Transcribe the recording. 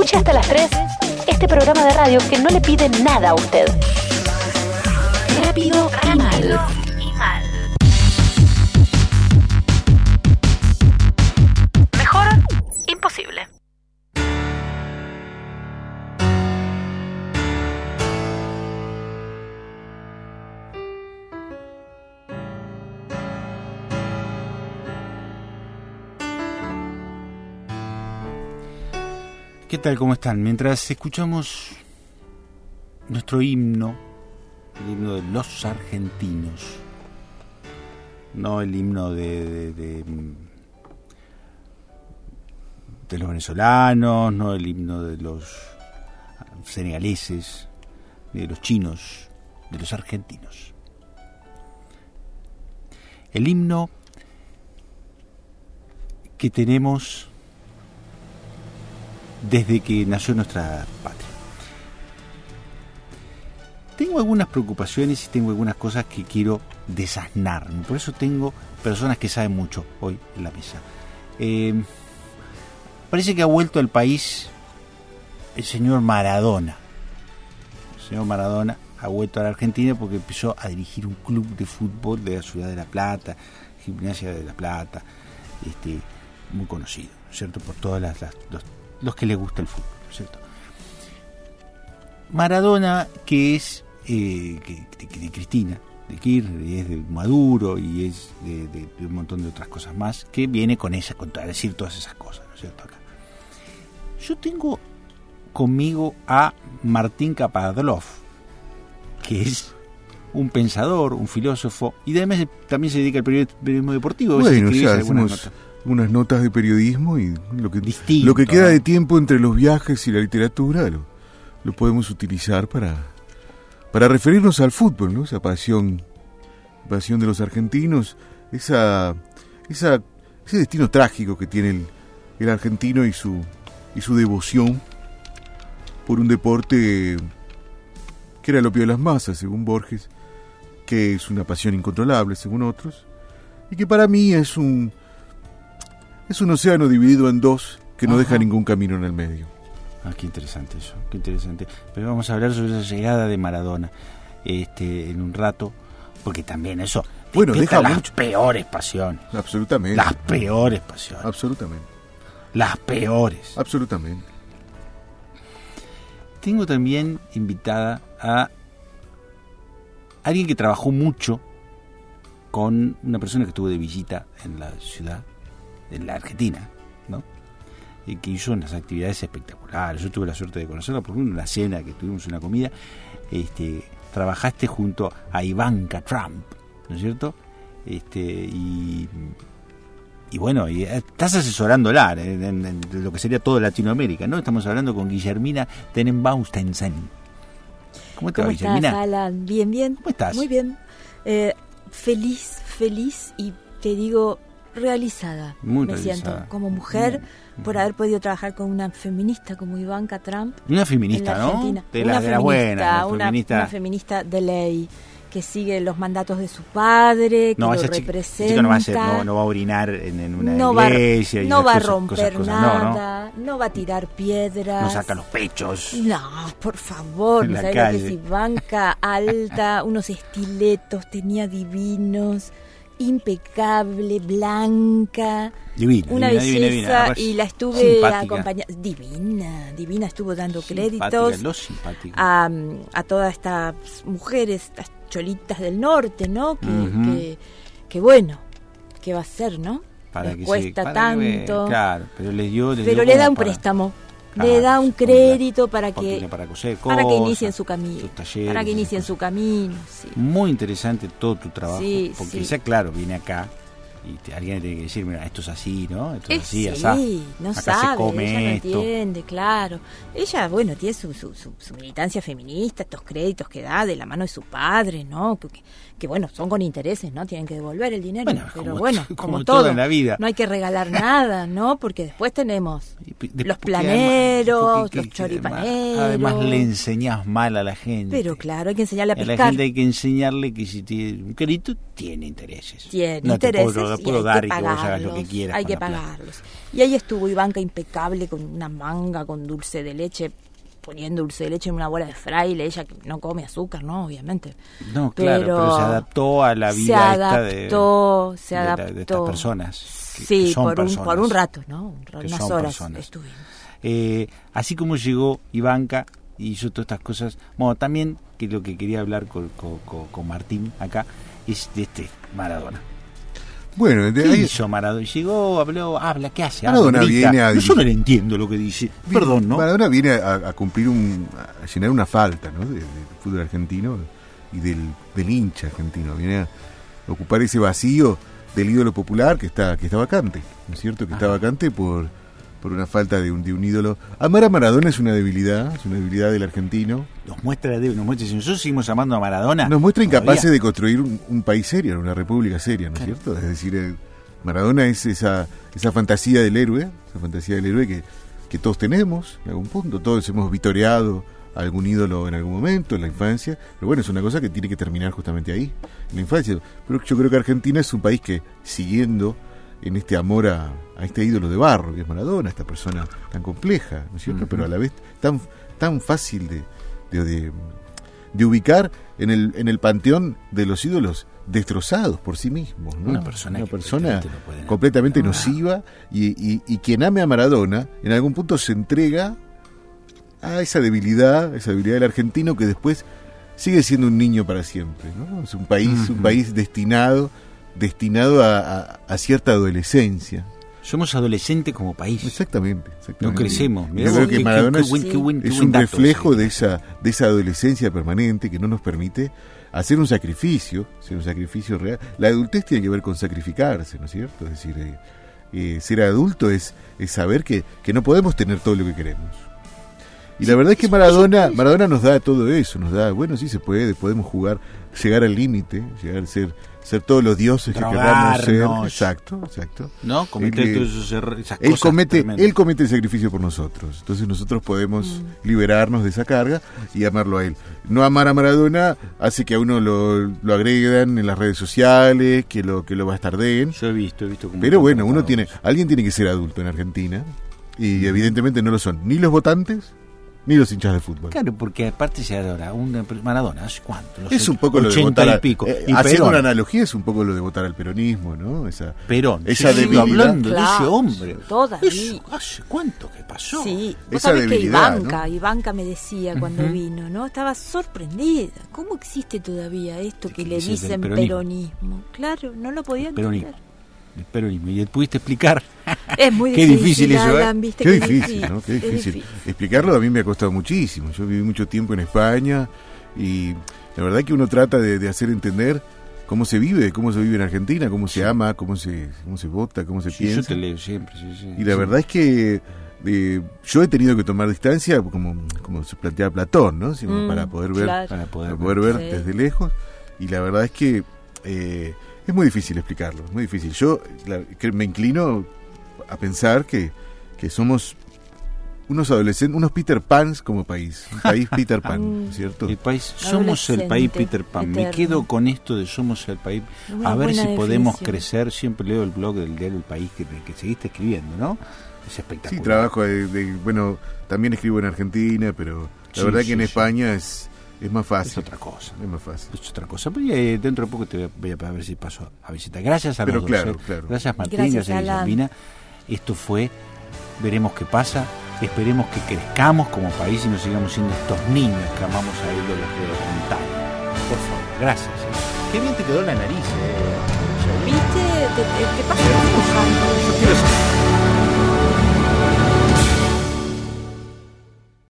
Escuche hasta las 3 este programa de radio que no le pide nada a usted. Rápido y mal. ¿Qué tal? ¿Cómo están? Mientras escuchamos nuestro himno, el himno de los argentinos, no el himno de, de, de, de los venezolanos, no el himno de los senegaleses, de los chinos, de los argentinos. El himno que tenemos desde que nació nuestra patria. Tengo algunas preocupaciones y tengo algunas cosas que quiero desasnar. Por eso tengo personas que saben mucho hoy en la mesa. Eh, parece que ha vuelto al país el señor Maradona. El señor Maradona ha vuelto a la Argentina porque empezó a dirigir un club de fútbol de la ciudad de La Plata, Gimnasia de La Plata, este, muy conocido, ¿cierto? Por todas las, los que les gusta el fútbol, ¿cierto? Maradona, que es eh, que, de, de, Cristina, de Kirchner, y es de Maduro y es de, de, de, un montón de otras cosas más, que viene con esa, con a decir todas esas cosas, ¿no es cierto? Acá. Yo tengo conmigo a Martín Kapadlov, que es un pensador, un filósofo, y además también se dedica al periodismo deportivo. Bueno, o sea, hacemos. Unas notas de periodismo y lo que, Distinto, lo que queda de tiempo entre los viajes y la literatura lo, lo podemos utilizar para, para referirnos al fútbol, ¿no? Esa pasión, pasión de los argentinos, esa, esa, ese destino trágico que tiene el, el argentino y su, y su devoción por un deporte que era el opio de las masas, según Borges, que es una pasión incontrolable, según otros, y que para mí es un es un océano dividido en dos que no Ajá. deja ningún camino en el medio. Ah, qué interesante eso, qué interesante. Pero vamos a hablar sobre esa llegada de Maradona este, en un rato, porque también eso bueno, deja las mucho. peores pasiones. Absolutamente. Las peores pasiones. Absolutamente. Las peores. Absolutamente. Tengo también invitada a alguien que trabajó mucho con una persona que estuvo de visita en la ciudad, en la Argentina, ¿no? Y que hizo unas actividades espectaculares. Yo tuve la suerte de conocerla por una cena que tuvimos una comida. Este, trabajaste junto a Ivanka Trump, ¿no es cierto? Este, y, y bueno, y estás asesorándola en, en, en, lo que sería toda Latinoamérica, ¿no? Estamos hablando con Guillermina Tenenbaustensen. ¿Cómo, te ¿Cómo va, estás, Guillermina? Alan? Bien, bien. ¿Cómo estás? Muy bien. Eh, feliz, feliz y te digo realizada. Muy me realizada. siento como mujer mm. por haber podido trabajar con una feminista como Ivanka Trump. Una feminista, ¿no? Argentina. De una la, de la buena, una, feminista. una feminista de ley que sigue los mandatos de su padre, que no, lo representa. No, va a ser, no, no, va a orinar en, en una no iglesia. Va, no va cosas, a romper cosas, nada, no, no, va a tirar piedras. No saca los pechos. No, por favor, ¿no sabes lo que es Ivanka? Alta, unos estiletos, tenía divinos impecable, blanca, divina, una divina, belleza divina, divina. y la estuve acompañando, divina, divina, estuvo dando créditos a, a, todas estas mujeres, estas cholitas del norte, ¿no? Que, uh -huh. que, que, bueno, ¿qué va a ser, no? Para Les que cuesta para tanto. Que, claro, pero le dio, le pero dio le da un para... préstamo. Le da un crédito para que para, coser cosas, para que inicien su camino talleres, para que inicien su camino sí. muy interesante todo tu trabajo sí, porque sí. ya claro viene acá y te, alguien tiene que decir mira esto es así no esto es, así sí, asá. no acá sabe se come ella no esto. entiende claro. Ella bueno tiene su, su, su, su, militancia feminista estos créditos que da de la mano de su padre no que, que bueno son con intereses no tienen que devolver el dinero bueno, pero como, bueno como, como, todo, todo. en la vida. No hay que regalar nada no porque después tenemos de, los planeros además, los choripaneros además, además, le enseñas mal a la gente pero claro hay que enseñarle a pescar a la gente hay que enseñarle que si tiene un crédito tiene intereses. Tiene no intereses puedo dar y que vos hagas lo que quieras. Hay que pagarlos. Y ahí estuvo Ivanka impecable con una manga con dulce de leche poniendo dulce de leche en una bola de fraile, ella que no come azúcar, ¿no? Obviamente. No, claro, pero se adaptó a la vida se adaptó, esta se adaptó. De, estas personas. sí, por, Un, por un rato, ¿no? Unas horas estuvimos. Eh, así como llegó Ivanka y hizo todas estas cosas, bueno, también que lo que quería hablar con, con, Martín acá es de este Maradona. Bueno, de ¿Qué hizo Maradona? Llegó, habló, habla, ¿qué hace? Maradona viene a... Yo no le entiendo lo que dice. Perdón, ¿no? Maradona viene a, cumplir un... a llenar una falta, ¿no? Del, fútbol argentino y del, del hincha argentino. Viene a ocupar ese vacío del ídolo popular que está que está vacante, ¿no es cierto? Que está vacante por por una falta de un, de un ídolo. Amar a Maradona es una debilidad, es una debilidad del argentino. Nos muestra, nos muestra, si nosotros seguimos amando a Maradona. Nos muestra incapaces de construir un, país serio, una república seria, ¿no es cierto? Es decir, eh, Maradona es esa, esa fantasía del héroe, esa fantasía del héroe que, que todos tenemos en algún punto, todos hemos vitoreado a algún ídolo en algún momento, en la infancia, pero bueno, es una cosa que tiene que terminar justamente ahí, en la infancia. Pero yo creo que Argentina es un país que, siguiendo en este amor a, este ídolo de barro que es Maradona, esta persona tan compleja, ¿no es cierto? Pero a la vez tan, tan fácil de, de, de, ubicar en el, en el panteón de los ídolos destrozados por sí mismos. Una persona, Una persona completamente nociva y, y, quien ame a Maradona en algún punto se entrega a esa debilidad, esa debilidad del argentino que después sigue siendo un niño para siempre. ¿no? Es un país, un país destinado destinado a, cierta adolescencia. Somos adolescentes como país. Exactamente. No crecemos. Yo creo que Maradona es, un reflejo de esa, de esa adolescencia permanente que no nos permite hacer un sacrificio, hacer un sacrificio real. La adultez tiene que ver con sacrificarse, ¿no es cierto? Es decir, eh, eh, ser adulto es, es saber que, que no podemos tener todo lo que queremos. Y la verdad es que Maradona, Maradona nos da todo eso, nos da, bueno, sí se puede, podemos jugar, llegar al límite, llegar a ser ser todos los dioses que queramos ser. Exacto, exacto. ¿No? Comete él, esas él comete, él comete el sacrificio por nosotros. Entonces nosotros podemos mm. liberarnos de esa carga y amarlo a él. No amar a Maradona hace que a uno lo, lo agregan en las redes sociales, que lo que lo bastarden. Yo he visto, he visto Pero bueno, uno tiene, alguien tiene que ser adulto en Argentina y evidentemente no lo son ni los votantes ni los hinchas de fútbol. Claro, porque aparte se adora un Maradona, ¿hace cuánto? es un poco lo de votar y pico. Eh, haciendo una analogía es un poco lo de votar al peronismo, ¿no? Esa, Perón. Esa debilidad. hablando de ese hombre. Todavía. ¿Hace cuánto que pasó? Sí, vos sabés que Ivanka, Ivanka me decía cuando vino, ¿no? Estaba sorprendida. ¿Cómo existe todavía esto que le dicen peronismo? Claro, no lo podían entender el peronismo. ¿Y pudiste explicar? Es muy Qué difícil, eso, ¿eh? Qué, difícil, ¿no? Qué difícil. Explicarlo a mí me ha costado muchísimo. Yo viví mucho tiempo en España y la verdad que uno trata de, hacer entender cómo se vive, cómo se vive en Argentina, cómo se ama, cómo se, cómo se vota, cómo se piensa. Yo te leo siempre, Y la verdad es que eh, yo he tenido que tomar distancia, como, como se plantea Platón, ¿no? Mm, para poder ver, para poder, ver desde lejos. Y la verdad es que eh, es muy difícil explicarlo, es muy difícil. Yo me inclino a pensar que, que somos unos adolescentes, unos Peter Pans como país, un país Peter Pan, ¿cierto? El país, somos el país Peter Pan. Me quedo con esto de somos el país. a ver si podemos crecer. Siempre leo el blog del diario El País que, que seguiste escribiendo, ¿no? Es espectacular. Sí, trabajo de, bueno, también escribo en Argentina, pero la verdad que en España es es más fácil. Es otra cosa. Es más fácil. Es otra cosa. Pero eh, dentro de poco te voy a, ver si paso a visitar. Gracias a Pero los claro, dos. ¿eh? Claro. Gracias Martín, gracias, gracias Esto fue, veremos qué pasa. Esperemos que crezcamos como país y nos sigamos siendo estos niños que amamos a él de los de montaña. Por favor, gracias. ¿eh? Qué bien te quedó la nariz, ¿Viste? ¿Qué, pasa